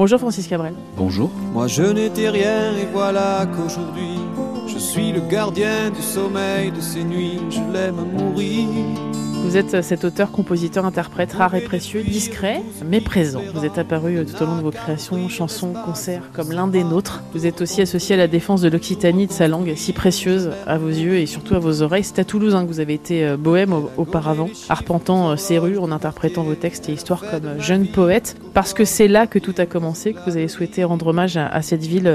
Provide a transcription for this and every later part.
Bonjour Francis Cabrel. Bonjour. Moi je n'étais rien et voilà qu'aujourd'hui je suis le gardien du sommeil de ces nuits, je l'aime mourir. Vous êtes cet auteur, compositeur, interprète rare et précieux, discret, mais présent. Vous êtes apparu euh, tout au long de vos créations, chansons, concerts, comme l'un des nôtres. Vous êtes aussi associé à la défense de l'Occitanie, de sa langue, si précieuse à vos yeux et surtout à vos oreilles. C'est à Toulouse hein, que vous avez été euh, bohème auparavant, arpentant euh, rues en interprétant vos textes et histoires comme jeune poète. Parce que c'est là que tout a commencé, que vous avez souhaité rendre hommage à, cette ville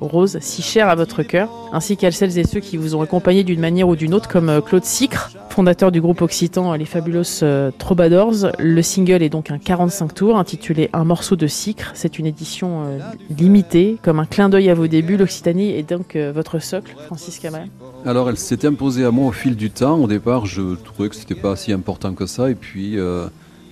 rose, si chère à votre cœur, ainsi qu'à celles et ceux qui vous ont accompagné d'une manière ou d'une autre, comme Claude Sicre, fondateur du groupe Occitan Les Fabulous euh, Troubadours. Le single est donc un 45 tours intitulé Un morceau de sucre. C'est une édition euh, limitée, comme un clin d'œil à vos débuts. L'Occitanie est donc euh, votre socle, Francis Cabrel Alors elle s'est imposée à moi au fil du temps. Au départ, je trouvais que c'était pas si important que ça. Et puis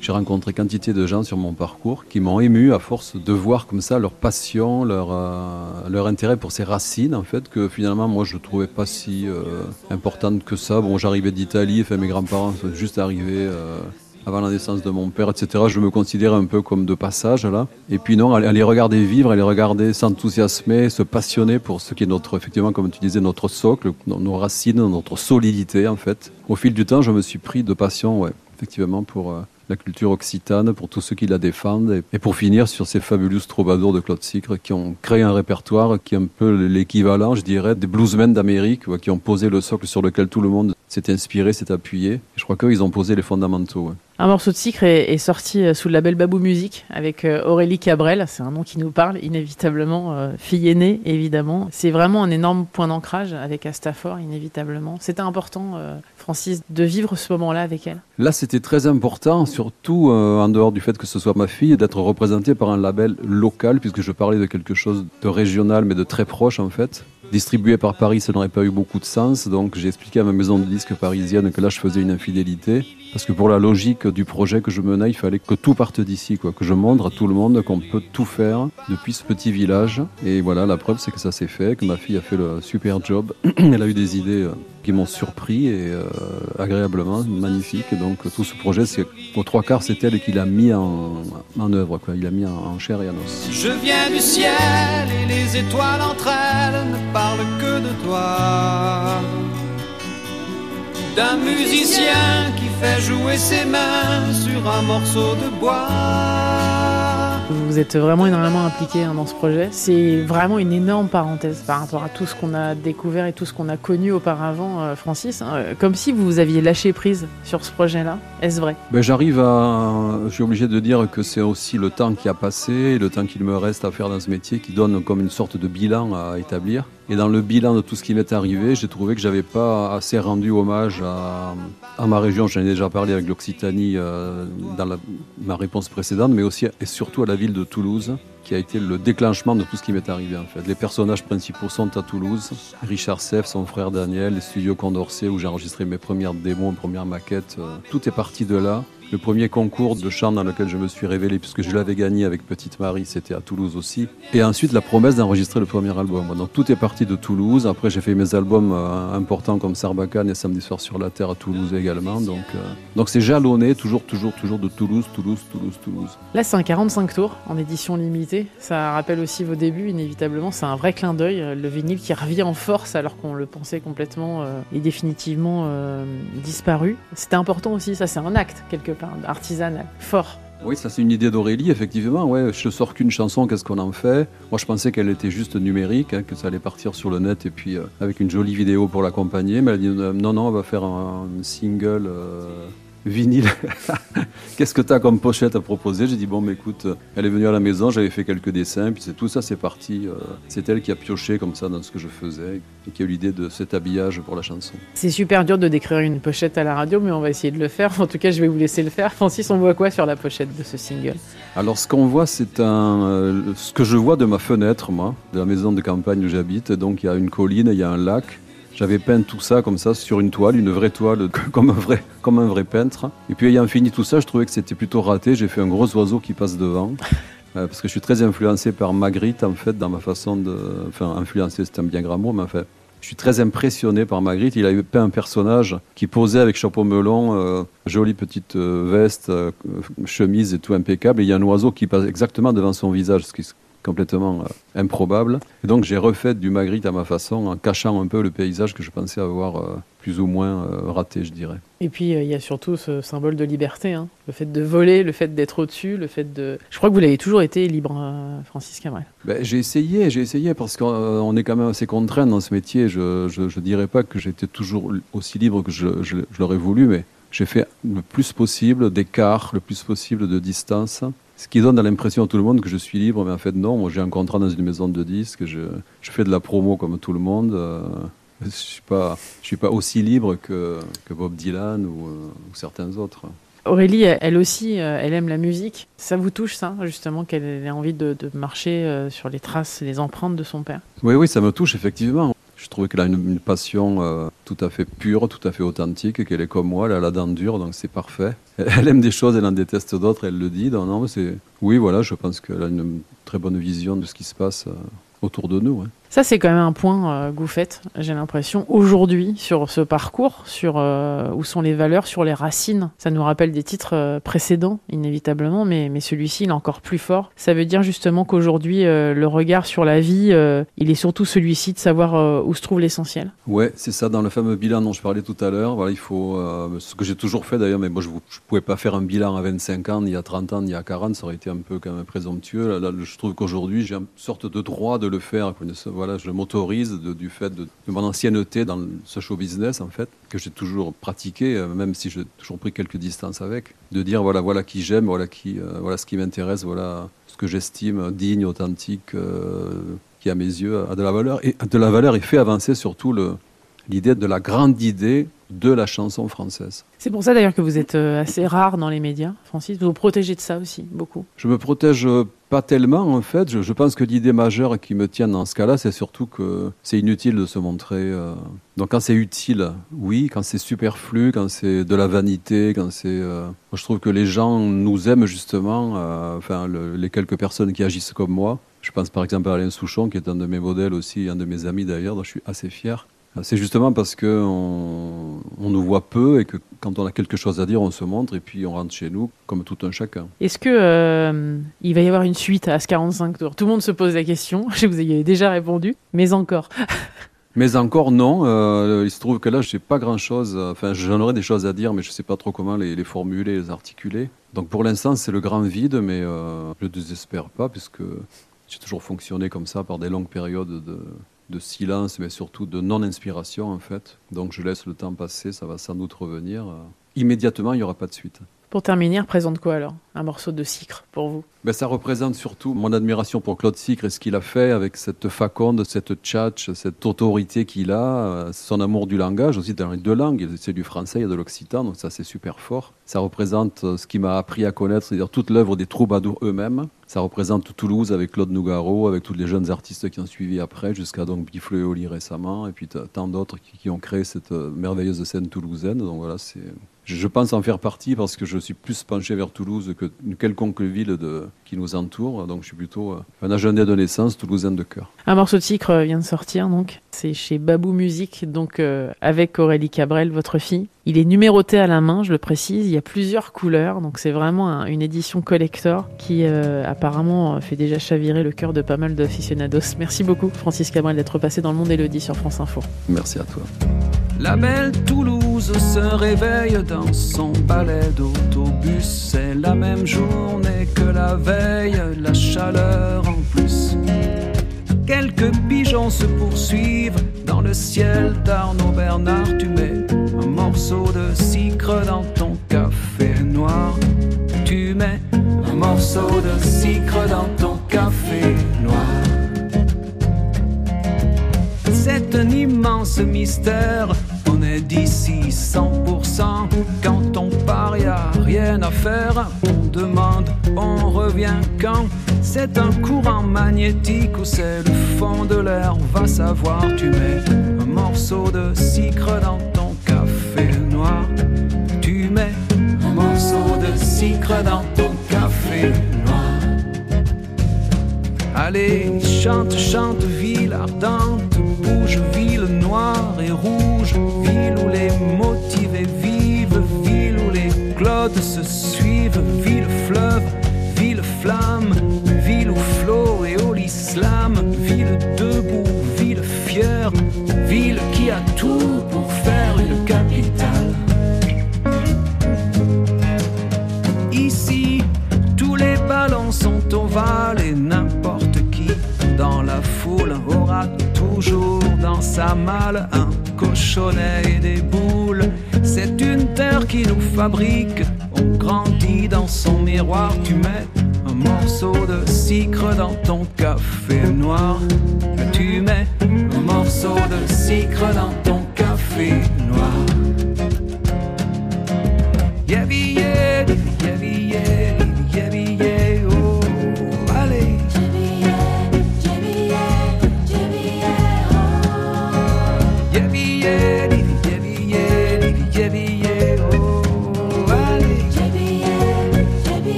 j'ai rencontré quantité de gens sur mon parcours qui m'ont ému à force de voir comme ça leur passion, leur, euh, leur intérêt pour ces racines, en fait, que finalement, moi, je ne trouvais pas si euh, importante que ça. Bon, j'arrivais d'Italie, enfin, mes grands-parents sont juste arrivés euh, avant la naissance de mon père, etc. Je me considérais un peu comme de passage, là. Et puis, non, à les regarder vivre, à les regarder s'enthousiasmer, se passionner pour ce qui est notre, effectivement, comme tu disais, notre socle, nos racines, notre solidité, en fait. Au fil du temps, je me suis pris de passion, ouais, effectivement, pour la culture occitane, pour tous ceux qui la défendent. Et, pour finir sur ces fabuleux troubadours de Claude Sicre qui ont créé un répertoire qui est un peu l'équivalent, je dirais, des bluesmen d'Amérique, qui ont posé le socle sur lequel tout le monde s'est inspiré, s'est appuyé. Je crois qu'eux, ils ont posé les fondamentaux. Un morceau de Sicre est, sorti euh, sous le label Babou Music avec euh, Aurélie Cabrel. C'est un nom qui nous parle inévitablement. Euh, fille aînée, évidemment. C'est vraiment un énorme point d'ancrage avec Astafor, inévitablement. C'était important, Francis, de vivre ce moment-là avec elle Là, c'était très important, surtout en dehors du fait que ce soit ma fille, d'être représentée par un label local, puisque je parlais de quelque chose de régional, mais de très proche, en fait. Distribué par Paris, ça n'aurait pas eu beaucoup de sens, donc j'ai expliqué à ma maison de disques parisienne que là, je faisais une infidélité. Parce que pour la logique du projet que je menais, il fallait que tout parte d'ici, quoi. Que je montre à tout le monde qu'on peut tout faire depuis ce petit village. Et voilà, la preuve, c'est que ça s'est fait, que ma fille a fait le super job. Elle a eu des idées euh, qui m'ont surpris et euh, agréablement, magnifiques. Donc tout ce projet, c'est trois quarts, c'est elle qui l'a mis en, en œuvre, quoi. Il l'a mis en, chair et en os. Je viens du ciel et les étoiles entre elles ne parlent que de toi d'un musicien qui fait jouer ses mains sur un morceau de bois. Vous êtes vraiment énormément impliqué hein, dans ce projet. C'est vraiment une énorme parenthèse par rapport à tout ce qu'on a découvert et tout ce qu'on a connu auparavant, euh, Francis. Hein. Comme si vous aviez lâché prise sur ce projet-là. Est-ce vrai? Ben, J'arrive à. Je suis obligé de dire que c'est aussi le temps qui a passé et le temps qu'il me reste à faire dans ce métier qui donne comme une sorte de bilan à établir. Et dans le bilan de tout ce qui m'est arrivé, j'ai trouvé que j'avais pas assez rendu hommage à, ma région. J'en ai déjà parlé avec l'Occitanie euh, dans ma réponse précédente, mais aussi et surtout à la ville de Toulouse, qui a été le déclenchement de tout ce qui m'est arrivé en fait. Les personnages principaux sont à Toulouse. Richard Seff, son frère Daniel, les studios Condorcet où j'ai enregistré mes premières démos, mes premières maquettes. Euh, tout est parti de là. Le premier concours de chant dans lequel je me suis révélé, puisque je l'avais gagné avec Petite Marie, c'était à Toulouse aussi. Et ensuite, la promesse d'enregistrer le premier album. Donc tout est parti de Toulouse. Après, j'ai fait mes albums euh, importants comme Sarbacane et Samedi soir sur la Terre à Toulouse également. Donc euh, donc c'est jalonné, toujours, toujours, toujours de Toulouse, Toulouse, Toulouse, Toulouse. Là, c'est un 45 tours en édition limitée. Ça rappelle aussi vos débuts, inévitablement. C'est un vrai clin d'œil. Le vinyle qui revient en force alors qu'on le pensait complètement euh, et définitivement disparu. C'était important aussi, ça c'est un acte quelque part artisanal, fort. Oui, ça c'est une idée d'Aurélie, effectivement. Ouais, je sors qu'une chanson, qu'est-ce qu'on en fait? Moi je pensais qu'elle était juste numérique, hein, que ça allait partir sur le net et puis euh, avec une jolie vidéo pour l'accompagner. Mais elle dit euh, non, non, on va faire un, single. Euh, vinyle. Qu'est-ce que tu as comme pochette à proposer? J'ai dit, bon, mais écoute, elle est venue à la maison, j'avais fait quelques dessins, puis tout ça, c'est parti. Euh, c'est elle qui a pioché comme ça dans ce que je faisais et qui a eu l'idée de cet habillage pour la chanson. C'est super dur de décrire une pochette à la radio, mais on va essayer de le faire. En tout cas, je vais vous laisser le faire. Francis, on voit quoi sur la pochette de ce single? Alors, ce qu'on voit, c'est un, euh, ce que je vois de ma fenêtre, moi, de la maison de campagne où j'habite. Donc, il y a une colline, il y a un lac. J'avais peint tout ça comme ça sur une toile, une vraie toile, comme un vrai, comme un vrai peintre. Et puis ayant fini tout ça, je trouvais que c'était plutôt raté. J'ai fait un gros oiseau qui passe devant. Euh, parce que je suis très influencé par Magritte, en fait, dans ma façon de. Enfin, influencé, c'est un bien grand mot, mais en fait, Je suis très impressionné par Magritte. Il a peint un personnage qui posait avec chapeau melon, euh, jolie petite euh, veste, chemise et tout impeccable. Et il y a un oiseau qui passe exactement devant son visage, ce qui est complètement improbable. Et donc j'ai refait du Magritte à ma façon, en cachant un peu le paysage que je pensais avoir plus ou moins raté, je dirais. Et puis il y a surtout ce symbole de liberté, hein. le fait de voler, le fait d'être au-dessus, le fait de. Je crois que vous l'avez toujours été libre, Francis Cabrel. Ben, j'ai essayé, j'ai essayé parce qu'on est quand même assez contraint dans ce métier. Je ne dirais pas que j'étais toujours aussi libre que je, je l'aurais voulu, mais j'ai fait le plus possible d'écart, le plus possible de distance. Ce qui donne l'impression à tout le monde que je suis libre, mais en fait non. Moi, j'ai un contrat dans une maison de disques, je, je fais de la promo comme tout le monde. Euh, je ne suis, suis pas aussi libre que, que Bob Dylan ou, euh, ou certains autres. Aurélie, elle aussi, euh, elle aime la musique. Ça vous touche, ça, justement, qu'elle ait envie de, de marcher sur les traces, les empreintes de son père? Oui, oui, ça me touche, effectivement. Je trouve qu'elle a une, passion euh, tout à fait pure, tout à fait authentique, qu'elle est comme moi, elle a la dent dure, donc c'est parfait. Elle aime des choses, elle en déteste d'autres, elle le dit. non, c'est... Oui, voilà, je pense qu'elle a une très bonne vision de ce qui se passe euh, autour de nous. Ça, c'est quand même un point euh, faites, j'ai l'impression, aujourd'hui, sur ce parcours, sur euh, où sont les valeurs, sur les racines. Ça nous rappelle des titres euh, précédents, inévitablement, mais, mais celui-ci, il est encore plus fort. Ça veut dire justement qu'aujourd'hui, le regard sur la vie, il est surtout celui-ci de savoir où se trouve l'essentiel. Ouais, c'est ça, dans le fameux bilan dont je parlais tout à l'heure. Voilà, il faut, ce que j'ai toujours fait d'ailleurs, mais moi, je ne pouvais pas faire un bilan à 25 ans, ni à 30 ans, ni à 40, ça aurait été un peu quand même présomptueux. Là, je trouve qu'aujourd'hui, j'ai une sorte de droit de le faire voilà, je m'autorise du fait de, mon ancienneté dans ce show business, en fait, que j'ai toujours pratiqué, euh, même si j'ai toujours pris quelques distances avec, de dire voilà, voilà qui j'aime, voilà, euh, voilà ce qui m'intéresse, voilà ce que j'estime digne, authentique, euh, qui à mes yeux a de la valeur, et de la valeur et fait avancer surtout l'idée de la grande idée de la chanson française. C'est pour ça d'ailleurs que vous êtes assez rare dans les médias, Francis. Vous vous protégez de ça aussi, beaucoup. Je me protège pas tellement en fait. Je, pense que l'idée majeure qui me tient dans ce cas-là, c'est surtout que c'est inutile de se montrer. Euh. Donc quand c'est utile, oui. Quand c'est superflu, quand c'est de la vanité, quand c'est, euh, je trouve que les gens nous aiment justement. Euh, enfin, les quelques personnes qui agissent comme moi. Je pense par exemple à Alain Souchon, qui est un de mes modèles aussi, un de mes amis d'ailleurs, dont je suis assez fier. C'est justement parce qu'on on nous voit peu et que quand on a quelque chose à dire, on se montre et puis on rentre chez nous comme tout un chacun. Est-ce que euh, il va y avoir une suite à ce 45 tours Tout le monde se pose la question. Je vous ai déjà répondu, mais encore. mais encore non. Euh, il se trouve que là, je n'ai pas grand-chose. Enfin, j'en aurais des choses à dire, mais je ne sais pas trop comment les, formuler, les articuler. Donc pour l'instant, c'est le grand vide, mais euh, je ne désespère pas puisque j'ai toujours fonctionné comme ça par des longues périodes de de silence, mais surtout de non-inspiration en fait. Donc je laisse le temps passer, ça va sans doute revenir. Immédiatement, il n'y aura pas de suite. Pour terminer, représente quoi alors Un morceau de Sicre pour vous? Ben, Ça représente surtout mon admiration pour Claude Sicre et ce qu'il a fait avec cette faconde, cette tchatch, cette autorité qu'il a, son amour du langage, aussi dans les deux langues, c'est du français et de l'occitan, donc ça c'est super fort. Ça représente euh, ce qui m'a appris à connaître, c'est-à-dire toute l'œuvre des troubadours eux-mêmes. Ça représente Toulouse avec Claude Nougaro, avec tous les jeunes artistes qui ont suivi après, jusqu'à donc Bifle et Oli récemment, et puis tant d'autres qui, qui, ont créé cette euh, merveilleuse scène toulousaine. Donc voilà, c'est je pense en faire partie parce que je suis plus penché vers Toulouse que quelconque ville de, qui nous entoure. Donc je suis plutôt euh, un agenda de naissance toulousain de cœur. Un morceau de sucre vient de sortir donc. C'est chez Babou Musique, donc euh, avec Aurélie Cabrel, votre fille. Il est numéroté à la main, je le précise. Il y a plusieurs couleurs, donc c'est vraiment une édition collector qui euh, apparemment fait déjà chavirer le cœur de pas mal d'aficionados. Merci beaucoup, Francis Cabrel, d'être passé dans le monde Élodie sur France Info. Merci à toi. La belle Toulouse se réveille dans son balai d'autobus. C'est la même journée que la veille, la chaleur en plus. Quelques pigeons se poursuivent dans le ciel d'Arnaud Bernard. Tu mets un morceau de sucre dans ton café noir. Tu mets un morceau de sucre dans ton café noir. C'est un immense mystère est d'ici 100%. Quand on part, y a rien à faire. On demande, on revient quand? C'est un courant magnétique ou c'est le fond de l'air. Va savoir, tu mets un morceau de sucre dans ton café noir. Tu mets un morceau de sucre dans ton café noir. Allez, chante, chante, ville ardente, bouge, ville noire et rouge, ville où les motivés vivent, ville où les clodes se suivent, ville fleuve, ville flamme, foule aura toujours dans sa malle un cochonnet et des boules. C'est une terre qui nous fabrique. On grandit dans son miroir. Tu mets un morceau de sucre dans ton café noir. Tu mets un morceau de sucre dans ton café noir.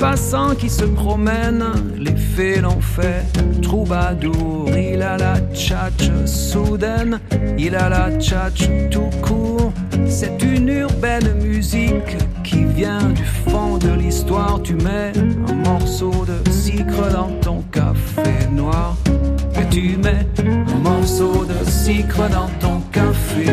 Ce passant qui se promène, les fées l'ont fait. Troubadour, il a la tchatche soudaine, il a la tchatche tout court. C'est une urbaine musique qui vient du fond de l'histoire. Tu mets un morceau de sucre dans ton café noir. Et tu mets un morceau de sucre dans ton café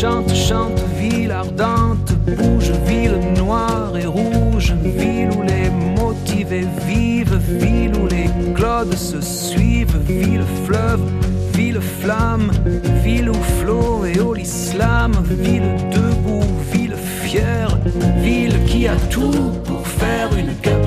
chante, chante, ville ardente, bouge, ville noire et rouge, ville où les motivés vivent, ville où les clodes se suivent, ville fleuve, ville flamme, ville où flot et au l'islam, ville debout, ville fière, ville qui a tout pour faire une capitale.